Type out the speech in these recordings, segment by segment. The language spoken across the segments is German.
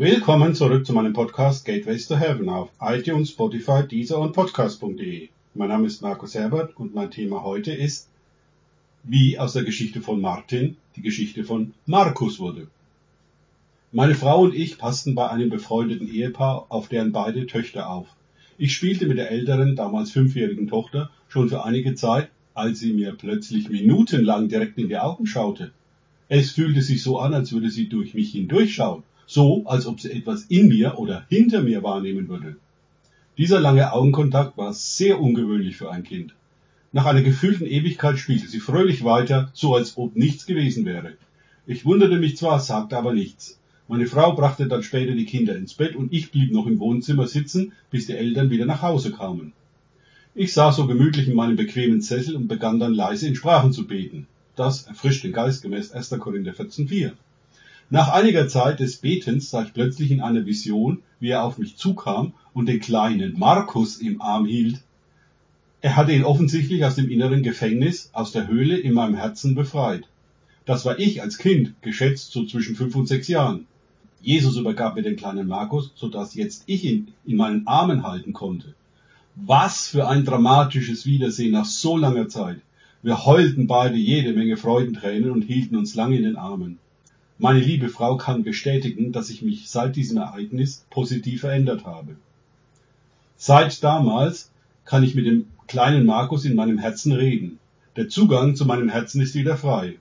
Willkommen zurück zu meinem Podcast Gateways to Heaven auf iTunes, Spotify, Deezer und Podcast.de. Mein Name ist Markus Herbert und mein Thema heute ist, wie aus der Geschichte von Martin die Geschichte von Markus wurde. Meine Frau und ich passten bei einem befreundeten Ehepaar auf deren beide Töchter auf. Ich spielte mit der älteren, damals fünfjährigen Tochter schon für einige Zeit, als sie mir plötzlich minutenlang direkt in die Augen schaute. Es fühlte sich so an, als würde sie durch mich hindurchschauen, so als ob sie etwas in mir oder hinter mir wahrnehmen würde. Dieser lange Augenkontakt war sehr ungewöhnlich für ein Kind. Nach einer gefühlten Ewigkeit spielte sie fröhlich weiter, so als ob nichts gewesen wäre. Ich wunderte mich zwar, sagte aber nichts. Meine Frau brachte dann später die Kinder ins Bett und ich blieb noch im Wohnzimmer sitzen, bis die Eltern wieder nach Hause kamen. Ich saß so gemütlich in meinem bequemen Sessel und begann dann leise in Sprachen zu beten. Das erfrischt den Geist gemäß 1. Korinther 14,4. Nach einiger Zeit des Betens sah ich plötzlich in einer Vision, wie er auf mich zukam und den kleinen Markus im Arm hielt. Er hatte ihn offensichtlich aus dem inneren Gefängnis, aus der Höhle in meinem Herzen befreit. Das war ich als Kind, geschätzt so zwischen fünf und sechs Jahren. Jesus übergab mir den kleinen Markus, so dass jetzt ich ihn in meinen Armen halten konnte. Was für ein dramatisches Wiedersehen nach so langer Zeit. Wir heulten beide jede Menge Freudentränen und hielten uns lange in den Armen. Meine liebe Frau kann bestätigen, dass ich mich seit diesem Ereignis positiv verändert habe. Seit damals kann ich mit dem kleinen Markus in meinem Herzen reden. Der Zugang zu meinem Herzen ist wieder frei.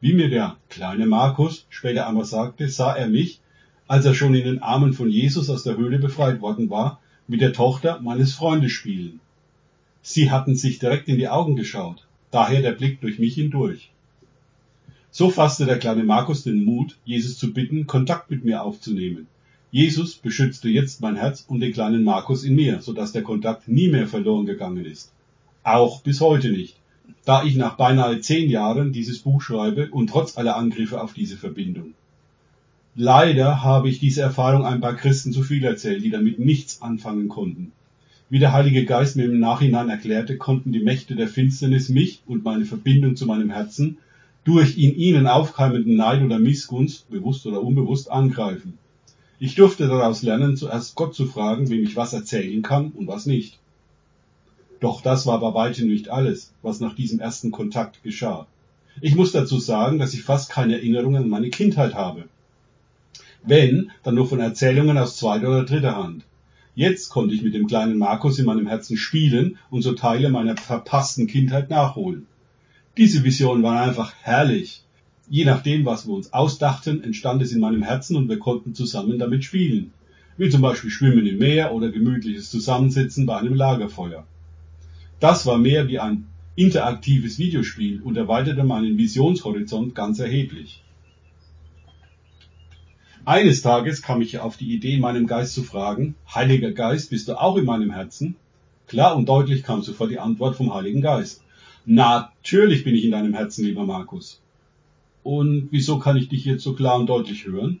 Wie mir der kleine Markus später einmal sagte, sah er mich, als er schon in den Armen von Jesus aus der Höhle befreit worden war, mit der Tochter meines Freundes spielen. Sie hatten sich direkt in die Augen geschaut, daher der Blick durch mich hindurch. So fasste der kleine Markus den Mut, Jesus zu bitten, Kontakt mit mir aufzunehmen. Jesus beschützte jetzt mein Herz und den kleinen Markus in mir, so dass der Kontakt nie mehr verloren gegangen ist. Auch bis heute nicht da ich nach beinahe zehn Jahren dieses Buch schreibe und trotz aller Angriffe auf diese Verbindung. Leider habe ich diese Erfahrung ein paar Christen zu viel erzählt, die damit nichts anfangen konnten. Wie der Heilige Geist mir im Nachhinein erklärte, konnten die Mächte der Finsternis mich und meine Verbindung zu meinem Herzen durch in ihnen aufkeimenden Neid oder Missgunst, bewusst oder unbewusst, angreifen. Ich durfte daraus lernen, zuerst Gott zu fragen, wem ich was erzählen kann und was nicht. Doch das war bei weitem nicht alles, was nach diesem ersten Kontakt geschah. Ich muss dazu sagen, dass ich fast keine Erinnerungen an meine Kindheit habe. Wenn, dann nur von Erzählungen aus zweiter oder dritter Hand. Jetzt konnte ich mit dem kleinen Markus in meinem Herzen spielen und so Teile meiner verpassten Kindheit nachholen. Diese Visionen waren einfach herrlich. Je nachdem, was wir uns ausdachten, entstand es in meinem Herzen und wir konnten zusammen damit spielen. Wie zum Beispiel Schwimmen im Meer oder gemütliches Zusammensitzen bei einem Lagerfeuer. Das war mehr wie ein interaktives Videospiel und erweiterte meinen Visionshorizont ganz erheblich. Eines Tages kam ich auf die Idee, meinem Geist zu fragen, Heiliger Geist, bist du auch in meinem Herzen? Klar und deutlich kam sofort die Antwort vom Heiligen Geist. Natürlich bin ich in deinem Herzen, lieber Markus. Und wieso kann ich dich jetzt so klar und deutlich hören?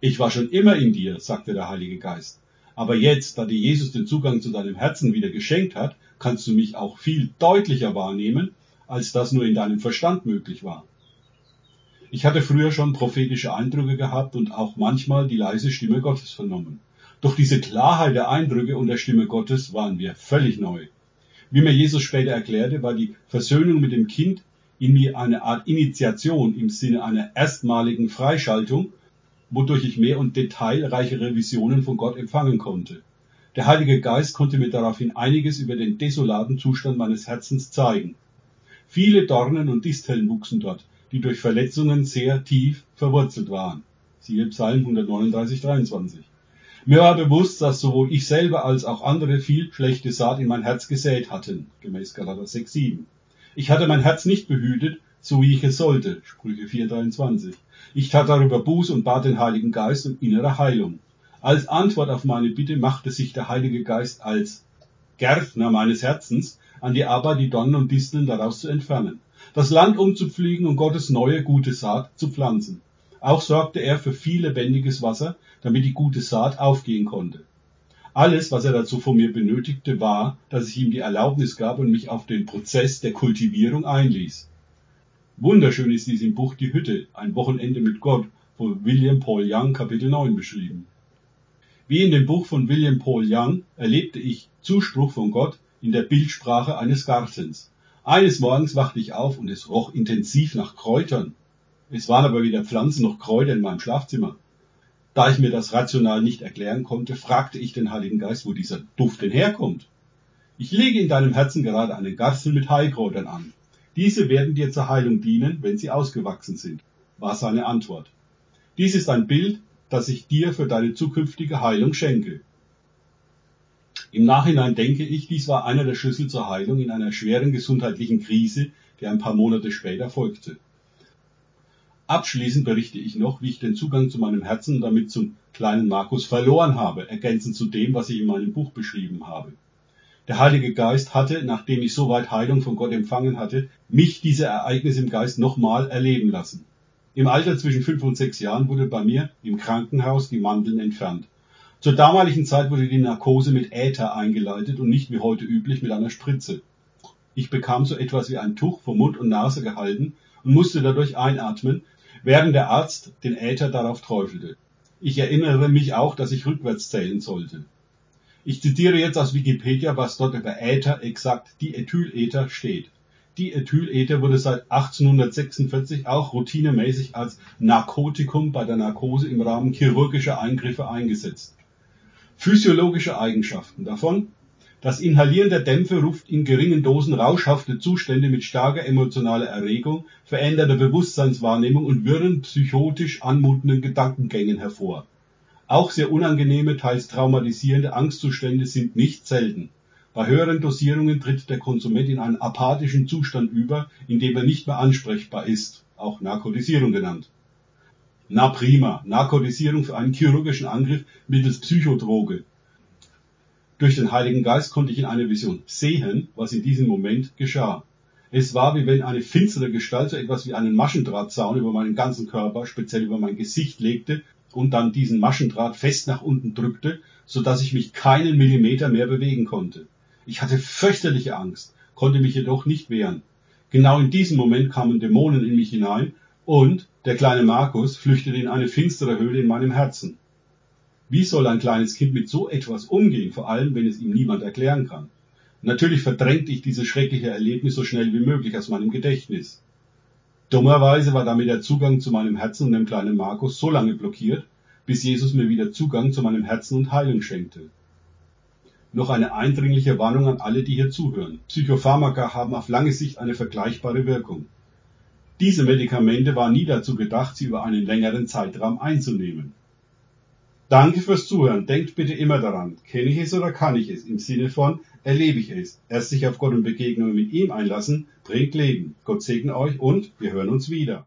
Ich war schon immer in dir, sagte der Heilige Geist. Aber jetzt, da dir Jesus den Zugang zu deinem Herzen wieder geschenkt hat, kannst du mich auch viel deutlicher wahrnehmen, als das nur in deinem Verstand möglich war. Ich hatte früher schon prophetische Eindrücke gehabt und auch manchmal die leise Stimme Gottes vernommen. Doch diese Klarheit der Eindrücke und der Stimme Gottes waren mir völlig neu. Wie mir Jesus später erklärte, war die Versöhnung mit dem Kind in mir eine Art Initiation im Sinne einer erstmaligen Freischaltung wodurch ich mehr und detailreichere Visionen von Gott empfangen konnte. Der Heilige Geist konnte mir daraufhin einiges über den desolaten Zustand meines Herzens zeigen. Viele Dornen und Disteln wuchsen dort, die durch Verletzungen sehr tief verwurzelt waren. Siehe Psalm 139, 23. Mir war bewusst, dass sowohl ich selber als auch andere viel schlechte Saat in mein Herz gesät hatten, gemäß Galater 6, 7. Ich hatte mein Herz nicht behütet, so wie ich es sollte, Sprüche 4, 23. Ich tat darüber Buß und bat den Heiligen Geist um innere Heilung. Als Antwort auf meine Bitte machte sich der Heilige Geist als Gärtner meines Herzens an die Arbeit, die Dornen und Disteln daraus zu entfernen, das Land umzupflügen und Gottes neue gute Saat zu pflanzen. Auch sorgte er für viel lebendiges Wasser, damit die gute Saat aufgehen konnte. Alles, was er dazu von mir benötigte, war, dass ich ihm die Erlaubnis gab und mich auf den Prozess der Kultivierung einließ. Wunderschön ist dies im Buch Die Hütte, ein Wochenende mit Gott, von William Paul Young Kapitel 9 beschrieben. Wie in dem Buch von William Paul Young erlebte ich Zuspruch von Gott in der Bildsprache eines Gartens. Eines Morgens wachte ich auf und es roch intensiv nach Kräutern. Es waren aber weder Pflanzen noch Kräuter in meinem Schlafzimmer. Da ich mir das rational nicht erklären konnte, fragte ich den Heiligen Geist, wo dieser Duft denn herkommt. Ich lege in deinem Herzen gerade eine Garzel mit Heilkräutern an. Diese werden dir zur Heilung dienen, wenn sie ausgewachsen sind, war seine Antwort. Dies ist ein Bild, das ich dir für deine zukünftige Heilung schenke. Im Nachhinein denke ich, dies war einer der Schlüssel zur Heilung in einer schweren gesundheitlichen Krise, die ein paar Monate später folgte. Abschließend berichte ich noch, wie ich den Zugang zu meinem Herzen und damit zum kleinen Markus verloren habe, ergänzend zu dem, was ich in meinem Buch beschrieben habe. Der Heilige Geist hatte, nachdem ich soweit Heilung von Gott empfangen hatte, mich diese Ereignisse im Geist nochmal erleben lassen. Im Alter zwischen fünf und sechs Jahren wurde bei mir im Krankenhaus die Mandeln entfernt. Zur damaligen Zeit wurde die Narkose mit Äther eingeleitet und nicht wie heute üblich mit einer Spritze. Ich bekam so etwas wie ein Tuch vor Mund und Nase gehalten und musste dadurch einatmen, während der Arzt den Äther darauf träufelte. Ich erinnere mich auch, dass ich rückwärts zählen sollte. Ich zitiere jetzt aus Wikipedia, was dort über Äther exakt Diethylether steht. Diethylether wurde seit 1846 auch routinemäßig als Narkotikum bei der Narkose im Rahmen chirurgischer Eingriffe eingesetzt. Physiologische Eigenschaften davon das Inhalieren der Dämpfe ruft in geringen Dosen rauschhafte Zustände mit starker emotionaler Erregung, veränderter Bewusstseinswahrnehmung und wirren, psychotisch anmutenden Gedankengängen hervor. Auch sehr unangenehme, teils traumatisierende Angstzustände sind nicht selten. Bei höheren Dosierungen tritt der Konsument in einen apathischen Zustand über, in dem er nicht mehr ansprechbar ist, auch Narkotisierung genannt. Na prima, Narkotisierung für einen chirurgischen Angriff mittels Psychodroge. Durch den Heiligen Geist konnte ich in einer Vision sehen, was in diesem Moment geschah. Es war, wie wenn eine finstere Gestalt so etwas wie einen Maschendrahtzaun über meinen ganzen Körper, speziell über mein Gesicht legte und dann diesen Maschendraht fest nach unten drückte, so dass ich mich keinen Millimeter mehr bewegen konnte. Ich hatte fürchterliche Angst, konnte mich jedoch nicht wehren. Genau in diesem Moment kamen Dämonen in mich hinein und der kleine Markus flüchtete in eine finstere Höhle in meinem Herzen. Wie soll ein kleines Kind mit so etwas umgehen, vor allem wenn es ihm niemand erklären kann? Natürlich verdrängte ich dieses schreckliche Erlebnis so schnell wie möglich aus meinem Gedächtnis. Dummerweise war damit der Zugang zu meinem Herzen und dem kleinen Markus so lange blockiert, bis Jesus mir wieder Zugang zu meinem Herzen und Heilung schenkte. Noch eine eindringliche Warnung an alle, die hier zuhören. Psychopharmaka haben auf lange Sicht eine vergleichbare Wirkung. Diese Medikamente waren nie dazu gedacht, sie über einen längeren Zeitraum einzunehmen. Danke fürs Zuhören. Denkt bitte immer daran, kenne ich es oder kann ich es? Im Sinne von, erlebe ich es. Erst sich auf Gott und Begegnungen mit ihm einlassen, bringt Leben. Gott segne euch und wir hören uns wieder.